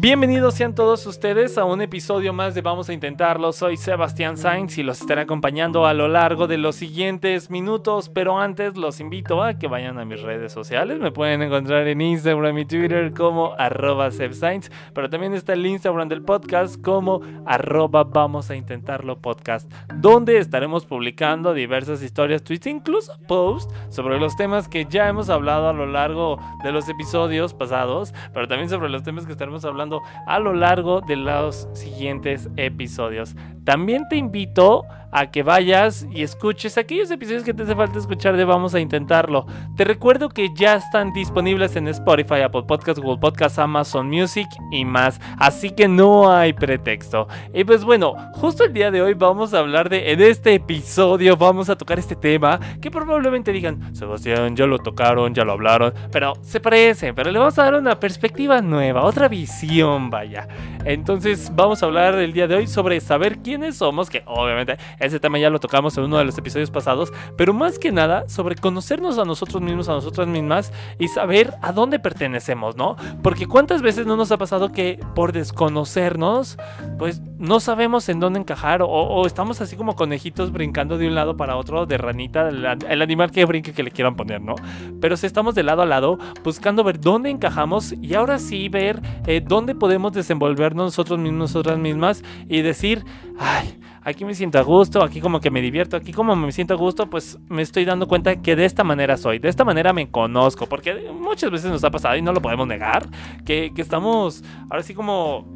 Bienvenidos sean todos ustedes a un episodio más de Vamos a Intentarlo. Soy Sebastián Sainz y los estaré acompañando a lo largo de los siguientes minutos. Pero antes los invito a que vayan a mis redes sociales. Me pueden encontrar en Instagram y Twitter como arroba Sainz. Pero también está el Instagram del podcast como arroba Vamos a Intentarlo podcast. Donde estaremos publicando diversas historias, tweets, incluso posts sobre los temas que ya hemos hablado a lo largo de los episodios pasados. Pero también sobre los temas que estaremos hablando a lo largo de los siguientes episodios. También te invito a que vayas y escuches aquellos episodios que te hace falta escuchar de Vamos a Intentarlo. Te recuerdo que ya están disponibles en Spotify, Apple Podcasts, Google Podcasts, Amazon Music y más. Así que no hay pretexto. Y pues bueno, justo el día de hoy vamos a hablar de, en este episodio vamos a tocar este tema que probablemente digan, Sebastián, ya lo tocaron, ya lo hablaron, pero se parece, pero le vamos a dar una perspectiva nueva, otra visión, vaya. Entonces vamos a hablar el día de hoy sobre saber quiénes somos, que obviamente ese tema ya lo tocamos en uno de los episodios pasados, pero más que nada sobre conocernos a nosotros mismos, a nosotras mismas y saber a dónde pertenecemos, ¿no? Porque cuántas veces no nos ha pasado que por desconocernos, pues no sabemos en dónde encajar o, estamos así como conejitos brincando de un lado para otro, de ranita, el, animal que brinque que le quieran poner, ¿no? Pero si estamos de lado a lado buscando ver dónde encajamos y ahora sí ver eh, dónde podemos desenvolvernos nosotros mismos, nosotras mismas y decir, ay, aquí me siento a gusto, aquí como que me divierto, aquí como me siento a gusto, pues me estoy dando cuenta que de esta manera soy, de esta manera me conozco, porque muchas veces nos ha pasado y no lo podemos negar, que, que estamos ahora sí como...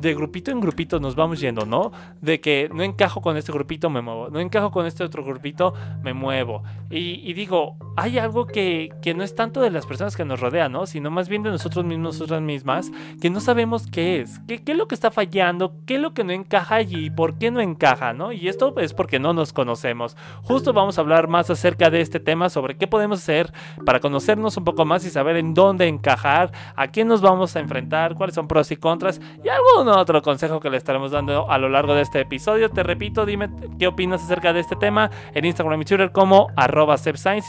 De grupito en grupito nos vamos yendo, ¿no? De que no encajo con este grupito, me muevo. No encajo con este otro grupito, me muevo. Y, digo, hay algo que, que, no es tanto de las personas que nos rodean, ¿no? Sino más bien de nosotros mismos, nosotras mismas, que no sabemos qué es, qué, qué es lo que está fallando, qué es lo que no encaja y por qué no encaja, ¿no? Y esto es porque no nos conocemos. Justo vamos a hablar más acerca de este tema, sobre qué podemos hacer para conocernos un poco más y saber en dónde encajar, a quién nos vamos a enfrentar, cuáles son pros y contras y algo otro consejo que le estaremos dando a lo largo de este episodio. Te repito, dime qué opinas acerca de este tema en Instagram y Twitter como arroba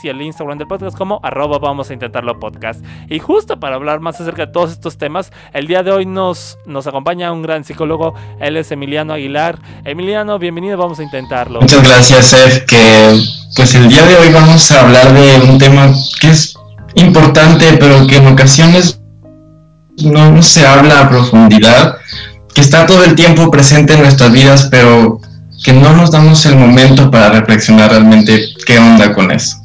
y el Instagram del podcast como arroba vamos a intentarlo podcast. Y justo para hablar más acerca de todos estos temas, el día de hoy nos, nos acompaña un gran psicólogo, él es Emiliano Aguilar. Emiliano, bienvenido, vamos a intentarlo. Muchas gracias, Ed, que pues el día de hoy vamos a hablar de un tema que es importante, pero que en ocasiones no se habla a profundidad que está todo el tiempo presente en nuestras vidas, pero que no nos damos el momento para reflexionar realmente qué onda con eso.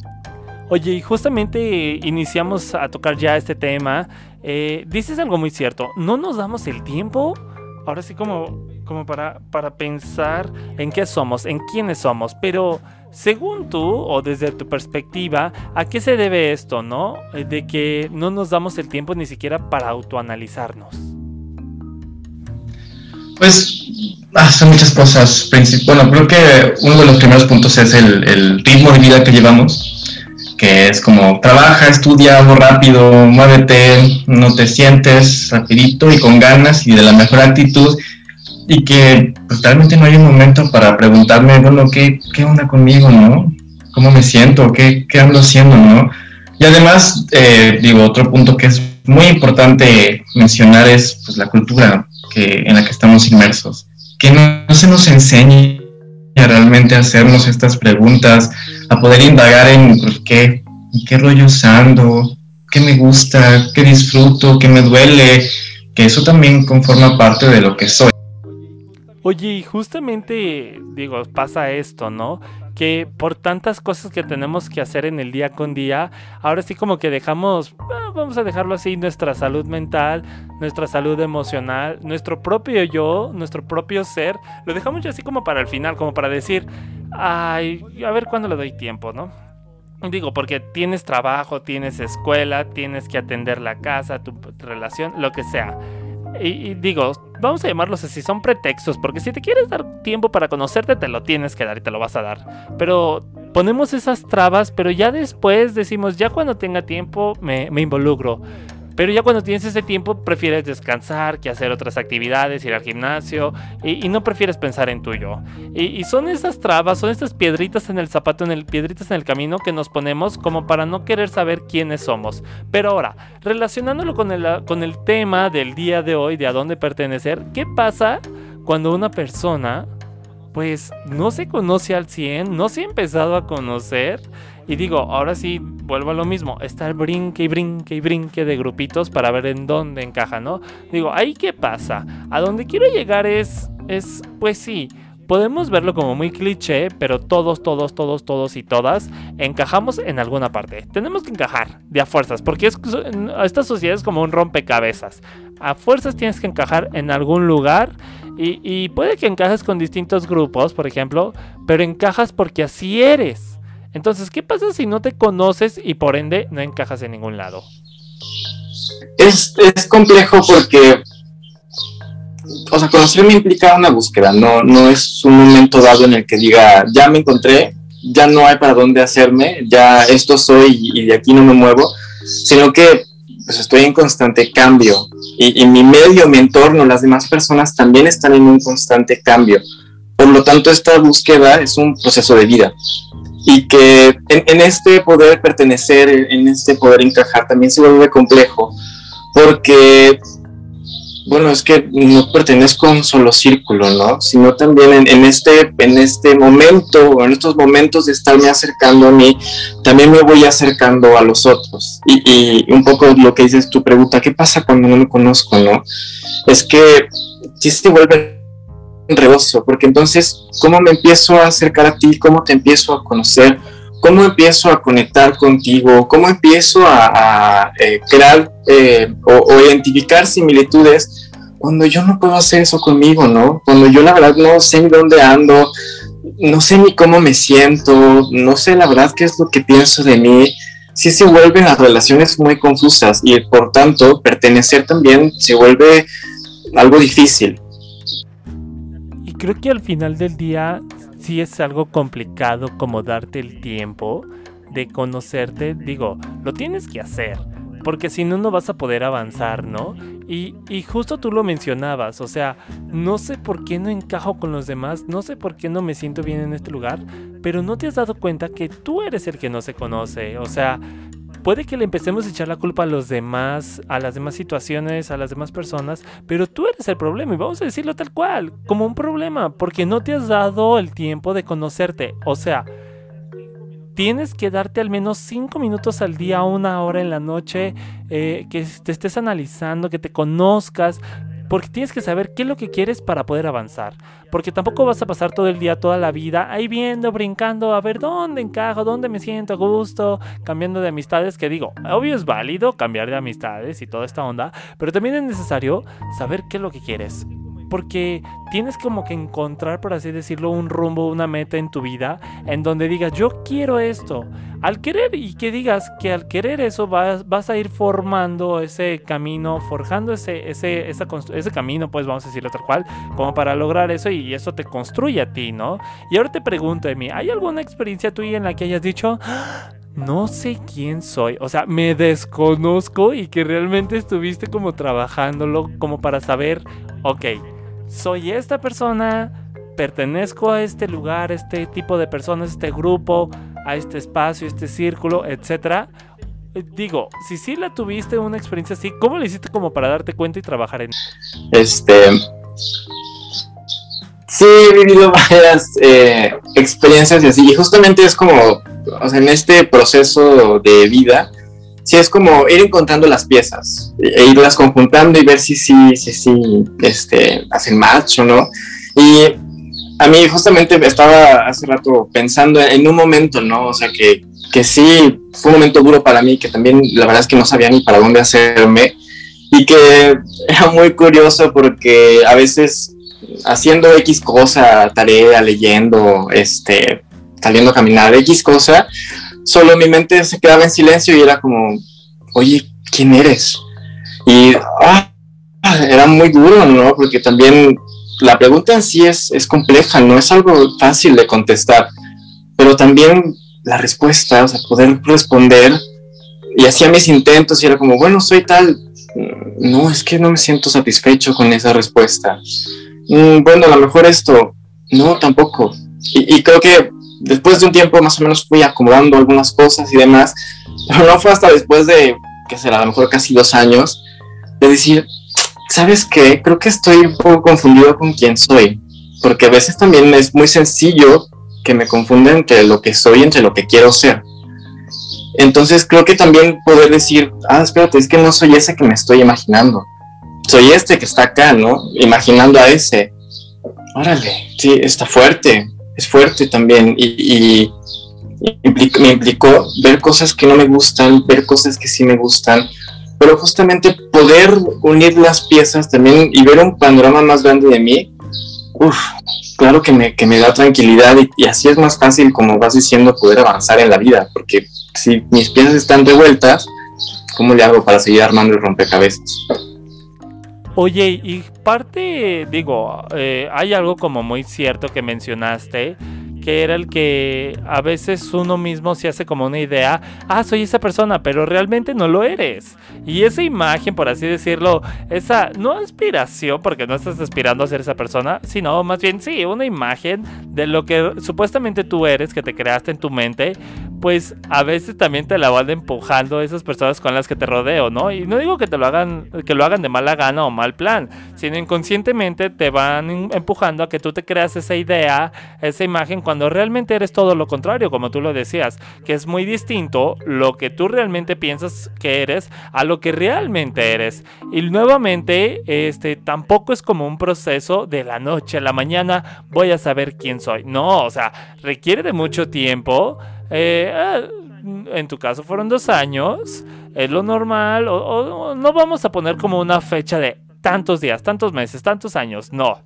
Oye, y justamente iniciamos a tocar ya este tema. Eh, dices algo muy cierto, no nos damos el tiempo, ahora sí como, como para, para pensar en qué somos, en quiénes somos, pero según tú o desde tu perspectiva, ¿a qué se debe esto, no? Eh, de que no nos damos el tiempo ni siquiera para autoanalizarnos. Pues son muchas cosas. Bueno, creo que uno de los primeros puntos es el, ritmo de vida que llevamos, que es como trabaja, estudia algo rápido, muévete, no te sientes rapidito y con ganas y de la mejor actitud y que pues, realmente no hay un momento para preguntarme, bueno, ¿qué, qué onda conmigo, no? ¿Cómo me siento? ¿Qué, qué ando haciendo, no? Y además, eh, digo, otro punto que es muy importante mencionar es pues, la cultura en la que estamos inmersos. Que no, se nos enseñe realmente a hacernos estas preguntas, a poder indagar en qué, qué rollo ando, qué me gusta, qué disfruto, qué me duele, que eso también conforma parte de lo que soy. Oye, justamente, digo, pasa esto, ¿no? Que por tantas cosas que tenemos que hacer en el día con día, ahora sí como que dejamos, ah, vamos a dejarlo así, nuestra salud mental, nuestra salud emocional, nuestro propio yo, nuestro propio ser, lo dejamos ya así como para el final, como para decir, ay, a ver cuándo le doy tiempo, ¿no? Digo, porque tienes trabajo, tienes escuela, tienes que atender la casa, tu relación, lo que sea. Y, digo, vamos a llamarlos así, son pretextos, porque si te quieres dar tiempo para conocerte, te lo tienes que dar y te lo vas a dar. Pero ponemos esas trabas, pero ya después decimos, ya cuando tenga tiempo me, me involucro. Pero ya cuando tienes ese tiempo prefieres descansar que hacer otras actividades, ir al gimnasio y, no prefieres pensar en tuyo. Y, son esas trabas, son estas piedritas en el zapato, en el, piedritas en el camino que nos ponemos como para no querer saber quiénes somos. Pero ahora, relacionándolo con el, con el tema del día de hoy, de a dónde pertenecer, ¿qué pasa cuando una persona pues no se conoce al 100, no se ha empezado a conocer y digo, ahora sí, vuelvo a lo mismo, estar brinque y brinque y brinque de grupitos para ver en dónde encaja, ¿no? Digo, ahí qué pasa. A donde quiero llegar es, es, pues sí, podemos verlo como muy cliché, pero todos, todos, todos, todos y todas encajamos en alguna parte. Tenemos que encajar de a fuerzas, porque es, esta sociedad es como un rompecabezas. A fuerzas tienes que encajar en algún lugar y, y puede que encajes con distintos grupos, por ejemplo, pero encajas porque así eres. Entonces, ¿qué pasa si no te conoces y por ende no encajas en ningún lado? Es, complejo porque, o sea, conocerme implica una búsqueda, no, no es un momento dado en el que diga, ya me encontré, ya no hay para dónde hacerme, ya esto soy y de aquí no me muevo, sino que pues estoy en constante cambio y, y mi medio, mi entorno, las demás personas también están en un constante cambio. Por lo tanto, esta búsqueda es un proceso de vida y que en, este poder pertenecer, en este poder encajar, también se vuelve complejo, porque, bueno, es que no pertenezco a un solo círculo, ¿no? Sino también en, este, en este momento, o en estos momentos de estarme acercando a mí, también me voy acercando a los otros. Y, y un poco lo que dices tu pregunta, ¿qué pasa cuando no me conozco, no? Es que si se vuelve rebozo, porque entonces, ¿cómo me empiezo a acercar a ti? ¿Cómo te empiezo a conocer? ¿Cómo empiezo a conectar contigo? ¿Cómo empiezo a, eh, crear eh, o, identificar similitudes cuando yo no puedo hacer eso conmigo, ¿no? Cuando yo la verdad no sé ni dónde ando, no sé ni cómo me siento, no sé la verdad qué es lo que pienso de mí. Sí se vuelven las relaciones muy confusas y por tanto pertenecer también se vuelve algo difícil creo que al final del día sí es algo complicado como darte el tiempo de conocerte. Digo, lo tienes que hacer. Porque si no, no vas a poder avanzar, ¿no? Y, y, justo tú lo mencionabas, o sea, no sé por qué no encajo con los demás, no sé por qué no me siento bien en este lugar, pero no te has dado cuenta que tú eres el que no se conoce, o sea, puede que le empecemos a echar la culpa a los demás, a las demás situaciones, a las demás personas, pero tú eres el problema y vamos a decirlo tal cual, como un problema, porque no te has dado el tiempo de conocerte. O sea, tienes que darte al menos 5 minutos al día, una hora en la noche, eh, que te estés analizando, que te conozcas, porque tienes que saber qué es lo que quieres para poder avanzar. Porque tampoco vas a pasar todo el día, toda la vida ahí viendo, brincando, a ver dónde encajo, dónde me siento a gusto, cambiando de amistades. Que digo, obvio es válido cambiar de amistades y toda esta onda, pero también es necesario saber qué es lo que quieres porque tienes como que encontrar, por así decirlo, un rumbo, una meta en tu vida en donde digas, yo quiero esto. Al querer y que digas que al querer eso vas, vas a ir formando ese camino, forjando ese, ese, ese camino, pues vamos a decirlo tal cual, como para lograr eso y eso te construye a ti, ¿no? Y ahora te pregunto, Emi, ¿hay alguna experiencia tuya en la que hayas dicho, no sé quién soy, o sea, me desconozco y que realmente estuviste como trabajándolo como para saber, ok, soy esta persona, pertenezco a este lugar, este tipo de personas, este grupo, a este espacio, este círculo, etcétera. Eh, digo, si sí la tuviste una experiencia así, ¿cómo le hiciste como para darte cuenta y trabajar en Este. Sí, he vivido varias eh, experiencias y así, y justamente es como, o sea, en este proceso de vida, sí es como ir encontrando las piezas e irlas conjuntando y ver si sí, si, si, este, hacen match o no. Y a mí justamente estaba hace rato pensando en un momento, ¿no? O sea, que, que sí fue un momento duro para mí, que también la verdad es que no sabía ni para dónde hacerme y que era muy curioso porque a veces haciendo X cosa, tarea, leyendo, este, saliendo a caminar, X cosa, solo mi mente se quedaba en silencio y era como, oye, ¿quién eres? Y ah, era muy duro, ¿no? Porque también la pregunta en sí es, es compleja, no es algo fácil de contestar, pero también la respuesta, o sea, poder responder, y hacía mis intentos y era como, bueno, soy tal, no, es que no me siento satisfecho con esa respuesta. Mm, bueno, a lo mejor esto, no, tampoco. Y, creo que después de un tiempo más o menos fui acomodando algunas cosas y demás, pero no fue hasta después de, que será a lo mejor casi dos años, de decir, ¿sabes qué? Creo que estoy un poco confundido con quién soy, porque a veces también es muy sencillo que me confunden entre lo que soy y entre lo que quiero ser. Entonces creo que también poder decir, ah, espérate, es que no soy ese que me estoy imaginando. Soy este que está acá, ¿no? Imaginando a ese. Órale, sí, está fuerte, es fuerte también. Y, me implicó ver cosas que no me gustan, ver cosas que sí me gustan, pero justamente poder unir las piezas también y ver un panorama más grande de mí, uff, claro que me, que me da tranquilidad y, así es más fácil, como vas diciendo, poder avanzar en la vida, porque si mis piezas están revueltas, ¿cómo le hago para seguir armando el rompecabezas? Oye, y parte, digo, eh, hay algo como muy cierto que mencionaste, que era el que a veces uno mismo se hace como una idea, ah, soy esa persona, pero realmente no lo eres. Y esa imagen, por así decirlo, esa no aspiración, porque no estás aspirando a ser esa persona, sino más bien sí, una imagen de lo que supuestamente tú eres, que te creaste en tu mente, pues a veces también te la van empujando esas personas con las que te rodeo, ¿no? Y no digo que te lo hagan, que lo hagan de mala gana o mal plan, sino inconscientemente te van empujando a que tú te creas esa idea, esa imagen, cuando realmente eres todo lo contrario, como tú lo decías, que es muy distinto lo que tú realmente piensas que eres a lo que realmente eres. Y nuevamente, este tampoco es como un proceso de la noche a la mañana voy a saber quién soy. No, o sea, requiere de mucho tiempo eh, ah, en tu caso fueron dos años, es lo normal, o, no vamos a poner como una fecha de tantos días, tantos meses, tantos años, no.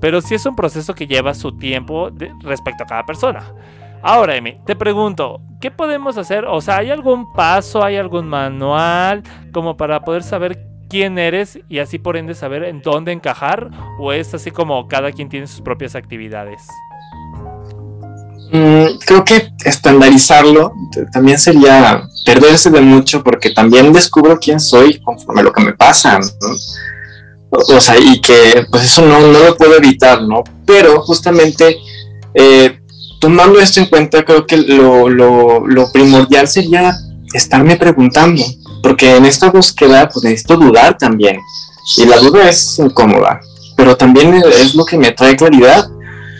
Pero sí es un proceso que lleva su tiempo respecto a cada persona. Ahora, Emi, te pregunto, ¿qué podemos hacer? O sea, ¿hay algún paso, hay algún manual como para poder saber quién eres y así por ende saber en dónde encajar? ¿O es así como cada quien tiene sus propias actividades? Mm, creo que estandarizarlo también sería perderse de mucho porque también descubro quién soy conforme lo que me pasa, o, sea, y que pues eso no, no lo puedo evitar, ¿no? Pero justamente eh, tomando esto en cuenta, creo que lo, lo, lo, primordial sería estarme preguntando, porque en esta búsqueda pues necesito dudar también, y la duda es incómoda, pero también es lo que me trae claridad.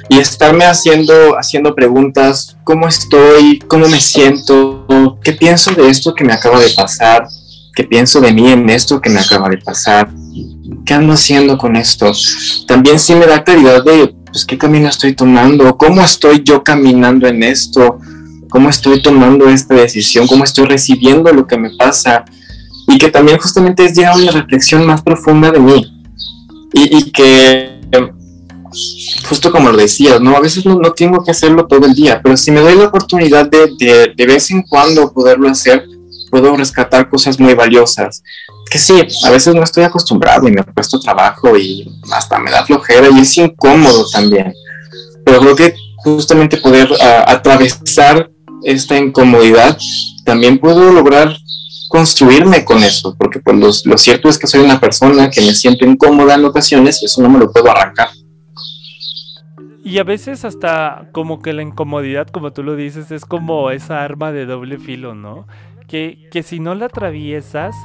Y estarme haciendo, haciendo preguntas, cómo estoy, cómo me siento, qué pienso de esto que me acaba de pasar, qué pienso de mí en esto que me acaba de pasar, qué ando haciendo con esto. También sí me da claridad de pues, qué camino estoy tomando, cómo estoy yo caminando en esto, cómo estoy tomando esta decisión, cómo estoy recibiendo lo que me pasa y que también justamente es ya una reflexión más profunda de mí y, y que justo como lo decías, ¿no? A veces no, tengo que hacerlo todo el día, pero si me doy la oportunidad de, de, de vez en cuando poderlo hacer, puedo rescatar cosas muy valiosas. Que sí, a veces no estoy acostumbrado y me puesto trabajo y hasta me da flojera y es incómodo también. Pero creo que justamente poder atravesar esta incomodidad, también puedo lograr construirme con eso, porque pues lo, lo cierto es que soy una persona que me siento incómoda en ocasiones y eso no me lo puedo arrancar. Y a veces hasta como que la incomodidad, como tú lo dices, es como esa arma de doble filo, ¿no? Que, que si no la atraviesas,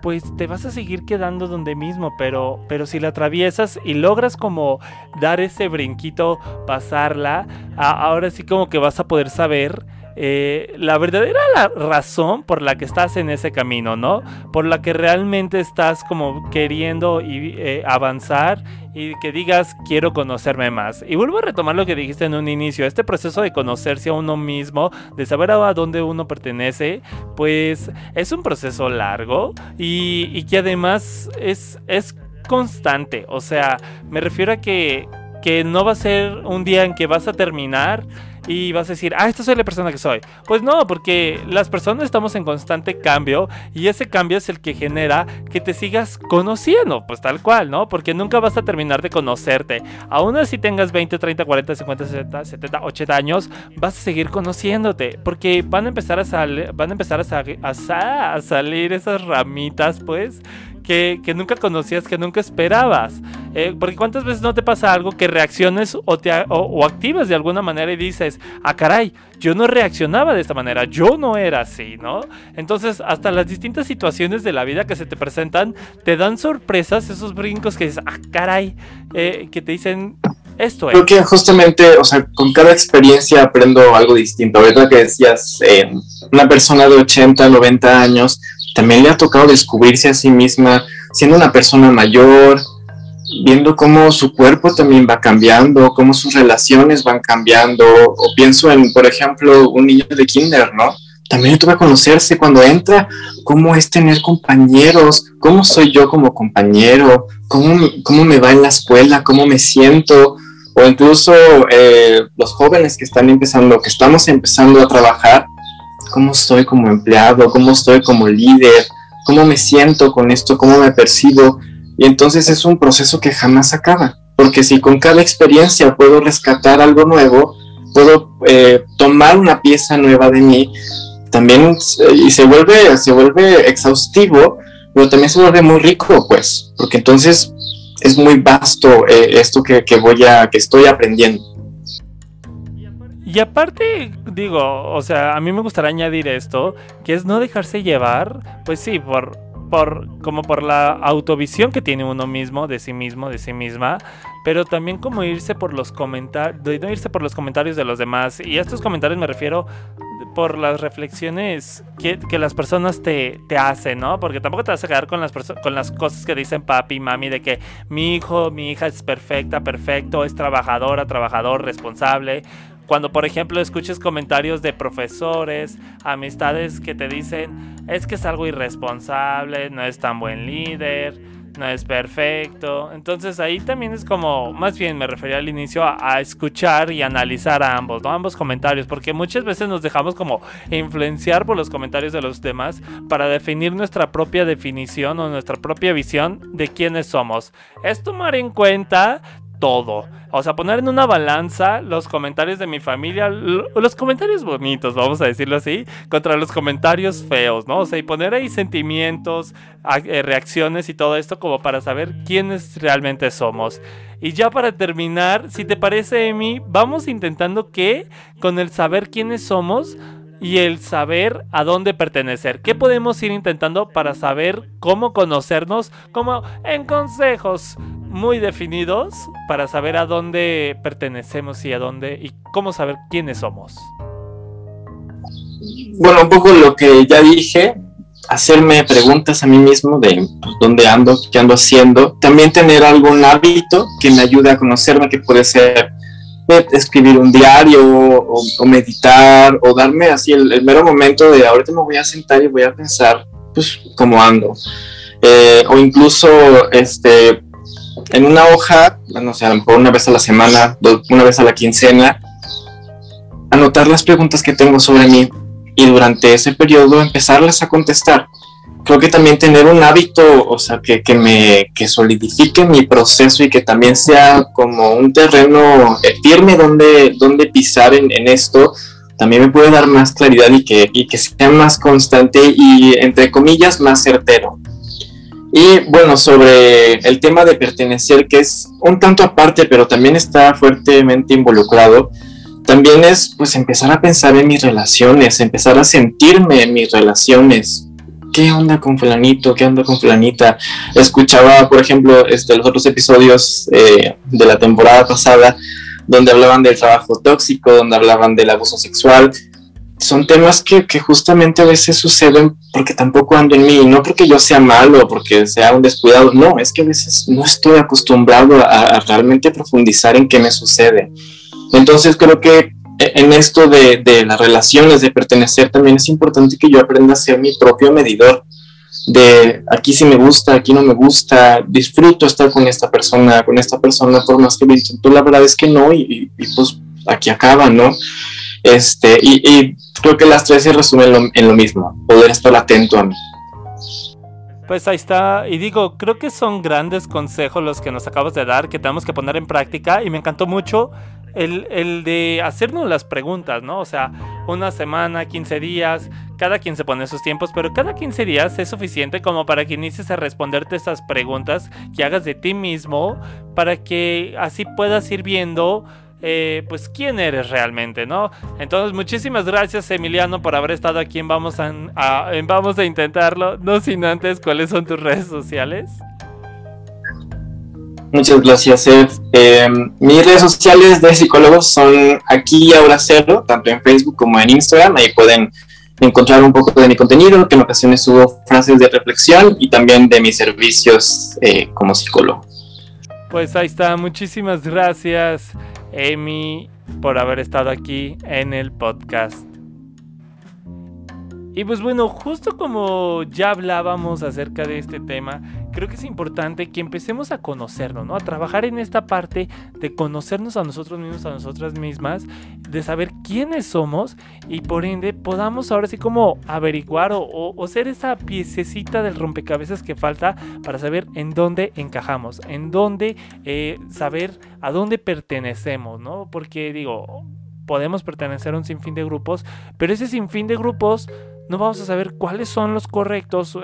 pues te vas a seguir quedando donde mismo, pero, pero si la atraviesas y logras como dar ese brinquito, pasarla, ahora sí como que vas a poder saber eh, la verdadera razón por la que estás en ese camino, ¿no? Por la que realmente estás como queriendo y, eh, avanzar y que digas quiero conocerme más. Y vuelvo a retomar lo que dijiste en un inicio, este proceso de conocerse a uno mismo, de saber a dónde uno pertenece, pues es un proceso largo y, y que además es, es constante. O sea, me refiero a que, que no va a ser un día en que vas a terminar y vas a decir, ah, esta soy la persona que soy. Pues no, porque las personas estamos en constante cambio y ese cambio es el que genera que te sigas conociendo, pues tal cual, ¿no? Porque nunca vas a terminar de conocerte. Aún así tengas 20, 30, 40, 50, 60, 70, 80 años, vas a seguir conociéndote, porque van a empezar a, salir van a, empezar a salir esas ramitas, pues que, nunca conocías, que nunca esperabas. Eh, porque cuántas veces no te pasa algo que reacciones o, te, o, activas de alguna manera y dices, ah caray, yo no reaccionaba de esta manera, yo no era así, ¿no? Entonces hasta las distintas situaciones de la vida que se te presentan te dan sorpresas, esos brincos que dices, ah caray, eh, que te dicen, esto es. Creo que justamente, o sea, con cada experiencia aprendo algo distinto. Ahorita que decías, eh, una persona de 80, 90 años también le ha tocado descubrirse a sí misma siendo una persona mayor, viendo cómo su cuerpo también va cambiando, cómo sus relaciones van cambiando. O pienso en, por ejemplo, un niño de kinder, ¿no? También le toca conocerse cuando entra, cómo es tener compañeros, cómo soy yo como compañero, cómo, cómo me va en la escuela, cómo me siento, o incluso eh, los jóvenes que están empezando, que estamos empezando a trabajar, cómo estoy como empleado, cómo estoy como líder, cómo me siento con esto, cómo me percibo. Y entonces es un proceso que jamás acaba, porque si con cada experiencia puedo rescatar algo nuevo, puedo eh, tomar una pieza nueva de mí, también y se vuelve, se vuelve exhaustivo, pero también se vuelve muy rico, pues, porque entonces es muy vasto eh, esto que, que voy a, que estoy aprendiendo. Y aparte, digo, o sea, a mí me gustaría añadir esto, que es no dejarse llevar, pues sí, por, por, como por la autovisión que tiene uno mismo, de sí mismo, de sí misma, pero también como irse por los comentarios, irse por los comentarios de los demás. Y a estos comentarios me refiero por las reflexiones que, las personas te, te, hacen, ¿no? Porque tampoco te vas a quedar con las, con las cosas que dicen papi y mami de que mi hijo, mi hija es perfecta, perfecto, es trabajadora, trabajador, responsable cuando por ejemplo escuches comentarios de profesores, amistades que te dicen, es que es algo irresponsable, no es tan buen líder, no es perfecto. Entonces ahí también es como, más bien me refería al inicio a, escuchar y analizar a ambos, ¿no? Ambos comentarios, porque muchas veces nos dejamos como influenciar por los comentarios de los demás para definir nuestra propia definición o nuestra propia visión de quiénes somos. Es tomar en cuenta todo. O sea, poner en una balanza los comentarios de mi familia, los comentarios bonitos, vamos a decirlo así, contra los comentarios feos, ¿no? O sea, y poner ahí sentimientos, eh, reacciones y todo esto como para saber quiénes realmente somos. Y ya para terminar, si te parece, Emi, vamos intentando que con el saber quiénes somos, y el saber a dónde pertenecer. ¿Qué podemos ir intentando para saber cómo conocernos? Como en consejos muy definidos para saber a dónde pertenecemos y a dónde y cómo saber quiénes somos. Bueno, un poco lo que ya dije, hacerme preguntas a mí mismo de pues, dónde ando, qué ando haciendo, también tener algún hábito que me ayude a conocerme, que puede ser escribir un diario o, meditar o darme así el, mero momento de ahorita me voy a sentar y voy a pensar pues cómo ando. Eh, o incluso este, en una hoja, no sé, a lo mejor una vez a la semana, una vez a la quincena, anotar las preguntas que tengo sobre mí y durante ese periodo empezarlas a contestar creo que también tener un hábito, o sea, que, que me que solidifique mi proceso y que también sea como un terreno eh, firme donde, donde pisar en, en esto, también me puede dar más claridad y que, y que sea más constante y, entre comillas, más certero. Y bueno, sobre el tema de pertenecer, que es un tanto aparte, pero también está fuertemente involucrado, también es pues empezar a pensar en mis relaciones, empezar a sentirme en mis relaciones, ¿qué onda con fulanito? ¿Qué onda con fulanita? Escuchaba, por ejemplo, este, los otros episodios eh, de la temporada pasada donde hablaban del trabajo tóxico, donde hablaban del abuso sexual. Son temas que, justamente a veces suceden porque tampoco ando en mí, no porque yo sea malo, porque sea un descuidado, no, es que a veces no estoy acostumbrado a realmente profundizar en qué me sucede. Entonces creo que en esto de, las relaciones, de pertenecer, también es importante que yo aprenda a ser mi propio medidor de aquí sí me gusta, aquí no me gusta, disfruto estar con esta persona, con esta persona, por más que me intento, la verdad es que no, y, pues aquí acaba, ¿no? Este, y, creo que las tres se resumen en lo mismo, poder estar atento a mí. Pues ahí está, y digo, creo que son grandes consejos los que nos acabas de dar, que tenemos que poner en práctica, y me encantó mucho el, el, de hacernos las preguntas, ¿no? O sea, una semana, 15 días, cada quien se pone sus tiempos, pero cada 15 días es suficiente como para que inicies a responderte estas preguntas que hagas de ti mismo, para que así puedas ir viendo eh, pues quién eres realmente, ¿no? Entonces, muchísimas gracias Emiliano por haber estado aquí en Vamos a, Vamos a Intentarlo. No sin antes, ¿cuáles son tus redes sociales? Muchas gracias, Ed. Em, mis redes sociales de psicólogos son aquí y ahora cero, tanto en Facebook como en Instagram. Ahí pueden encontrar un poco de mi contenido, que en ocasiones subo frases de reflexión y también de mis servicios eh, como psicólogo. Pues ahí está, muchísimas gracias. Amy, por haber estado aquí en el podcast. Y pues bueno, justo como ya hablábamos acerca de este tema, creo que es importante que empecemos a conocernos, ¿no? A trabajar en esta parte de conocernos a nosotros mismos, a nosotras mismas, de saber quiénes somos y por ende podamos ahora sí como averiguar o, ser esa piececita del rompecabezas que falta para saber en dónde encajamos, en dónde eh, saber a dónde pertenecemos, ¿no? Porque digo, podemos pertenecer a un sinfín de grupos, pero ese sinfín de grupos no vamos a saber cuáles son los correctos,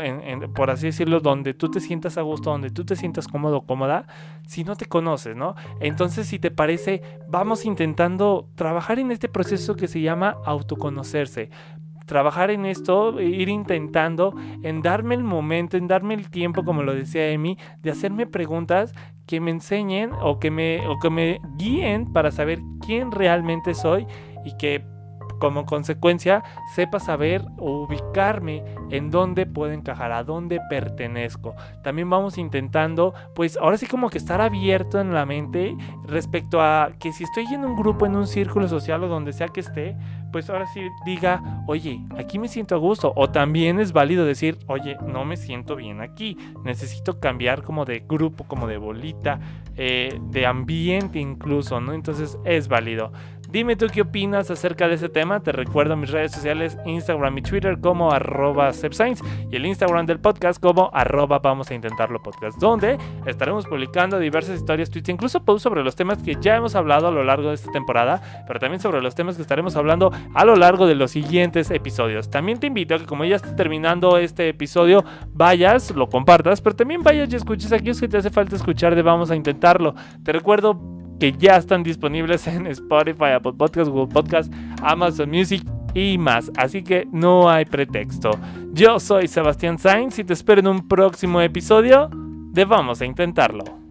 por así decirlo, donde tú te sientas a gusto, donde tú te sientas cómodo cómoda, si no te conoces, ¿no? Entonces, si te parece, vamos intentando trabajar en este proceso que se llama autoconocerse. Trabajar en esto, ir intentando, en darme el momento, en darme el tiempo, como lo decía Emi, de hacerme preguntas que me enseñen o que me, o que me guíen para saber quién realmente soy y que como consecuencia sepa saber o ubicarme en dónde puedo encajar, a dónde pertenezco. También vamos intentando, pues ahora sí como que estar abierto en la mente respecto a que si estoy en un grupo, en un círculo social o donde sea que esté, pues ahora sí diga, oye, aquí me siento a gusto. O también es válido decir, oye, no me siento bien aquí. Necesito cambiar como de grupo, como de bolita, eh, de ambiente incluso, ¿no? Entonces es válido. Dime tú qué opinas acerca de ese tema. Te recuerdo mis redes sociales, Instagram y Twitter como arroba y el Instagram del podcast como arroba vamos a intentarlo podcast, donde estaremos publicando diversas historias, tweets, incluso posts sobre los temas que ya hemos hablado a lo largo de esta temporada, pero también sobre los temas que estaremos hablando a lo largo de los siguientes episodios. También te invito a que como ya está terminando este episodio, vayas, lo compartas, pero también vayas y escuches aquellos que te hace falta escuchar de vamos a intentarlo. Te recuerdo que ya están disponibles en Spotify, Apple Podcasts, Google Podcasts, Amazon Music y más. Así que no hay pretexto. Yo soy Sebastián Sainz y te espero en un próximo episodio de Vamos a Intentarlo.